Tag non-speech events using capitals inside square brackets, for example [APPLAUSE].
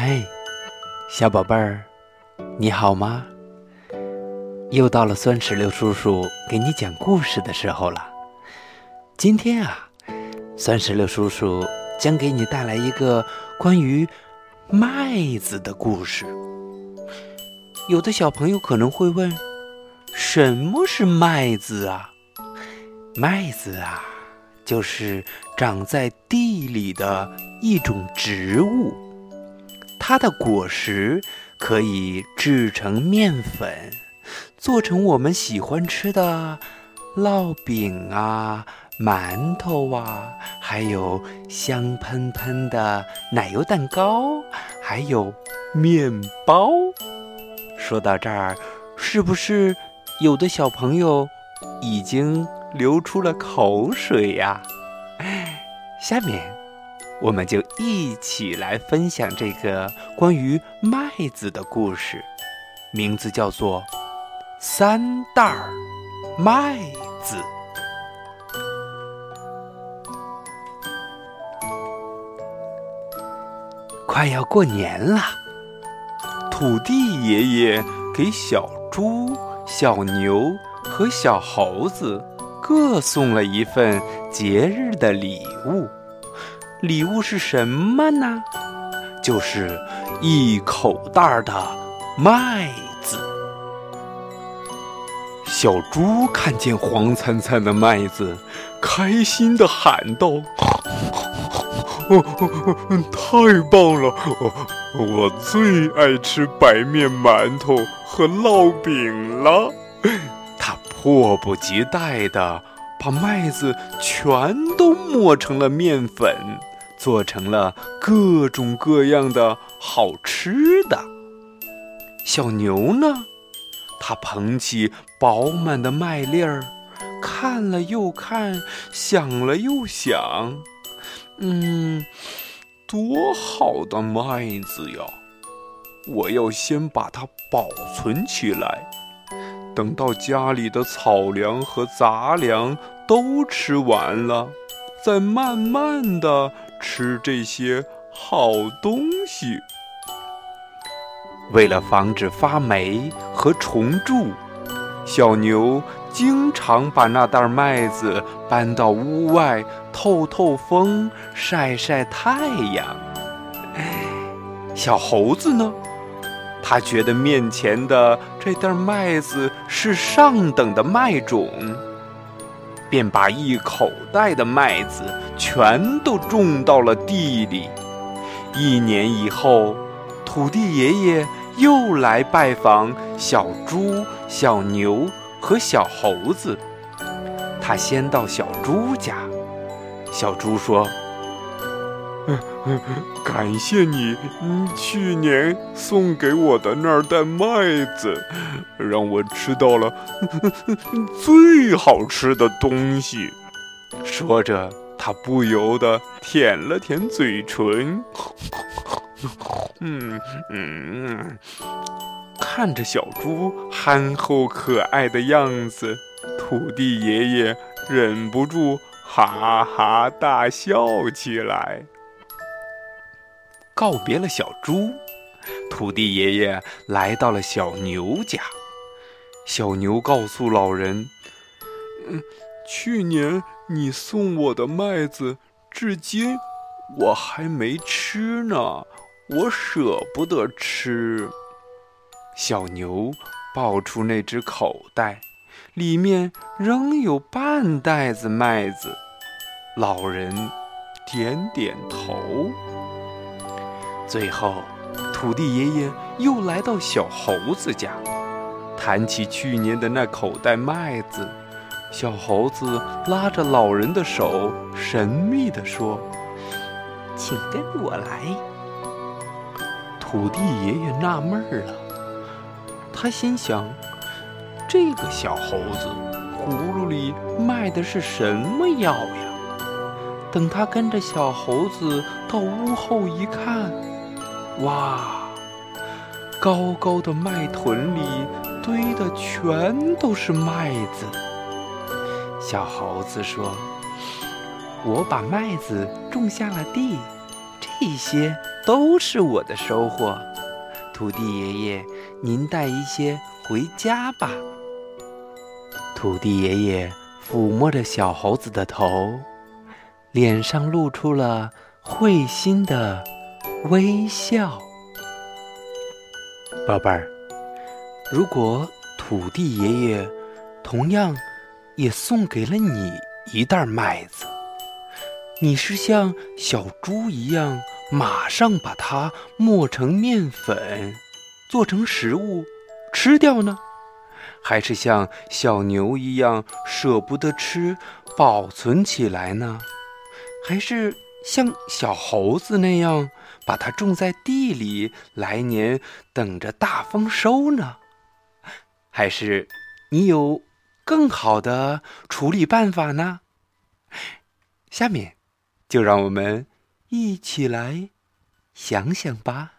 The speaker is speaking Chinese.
嗨，小宝贝儿，你好吗？又到了酸石榴叔叔给你讲故事的时候了。今天啊，酸石榴叔叔将给你带来一个关于麦子的故事。有的小朋友可能会问：什么是麦子啊？麦子啊，就是长在地里的一种植物，它的果实可以制成面粉，做成我们喜欢吃的烙饼啊、馒头啊，还有香喷喷的奶油蛋糕，还有面包。说到这儿，是不是有的小朋友已经流出了口水呀？下面我们就一起来分享这个关于麦子的故事，名字叫做《三袋儿麦子》。快要过年了。土地爷爷给小猪、小牛和小猴子各送了一份节日的礼物。礼物是什么呢？就是一口袋的麦子。小猪看见黄灿灿的麦子，开心的喊道。哦，太棒了！我最爱吃白面馒头和烙饼了。他迫不及待地把麦子全都磨成了面粉，做成了各种各样的好吃的。小牛呢？它捧起饱满的麦粒儿，看了又看，想了又想。嗯，多好的麦子呀！我要先把它保存起来，等到家里的草粮和杂粮都吃完了，再慢慢的吃这些好东西。为了防止发霉和虫蛀，小牛。经常把那袋麦子搬到屋外透透风、晒晒太阳。小猴子呢？他觉得面前的这袋麦子是上等的麦种，便把一口袋的麦子全都种到了地里。一年以后，土地爷爷又来拜访小猪、小牛。和小猴子，他先到小猪家。小猪说：“ [LAUGHS] 感谢你，去年送给我的那袋麦子，让我吃到了最好吃的东西。”说着，他不由得舔了舔嘴唇。[LAUGHS] 嗯嗯。看着小猪憨厚可爱的样子，土地爷爷忍不住哈哈大笑起来。告别了小猪，土地爷爷来到了小牛家。小牛告诉老人：“嗯，去年你送我的麦子，至今我还没吃呢，我舍不得吃。”小牛抱出那只口袋，里面仍有半袋子麦子。老人点点头。最后，土地爷爷又来到小猴子家，谈起去年的那口袋麦子。小猴子拉着老人的手，神秘地说：“请跟我来。”土地爷爷纳闷了。他心想：“这个小猴子葫芦里卖的是什么药呀？”等他跟着小猴子到屋后一看，哇！高高的麦屯里堆的全都是麦子。小猴子说：“我把麦子种下了地，这些都是我的收获。土地爷爷，您带一些回家吧。土地爷爷抚摸着小猴子的头，脸上露出了会心的微笑。宝贝儿，如果土地爷爷同样也送给了你一袋麦子，你是像小猪一样？马上把它磨成面粉，做成食物吃掉呢，还是像小牛一样舍不得吃，保存起来呢？还是像小猴子那样把它种在地里，来年等着大丰收呢？还是你有更好的处理办法呢？下面就让我们。一起来想想吧。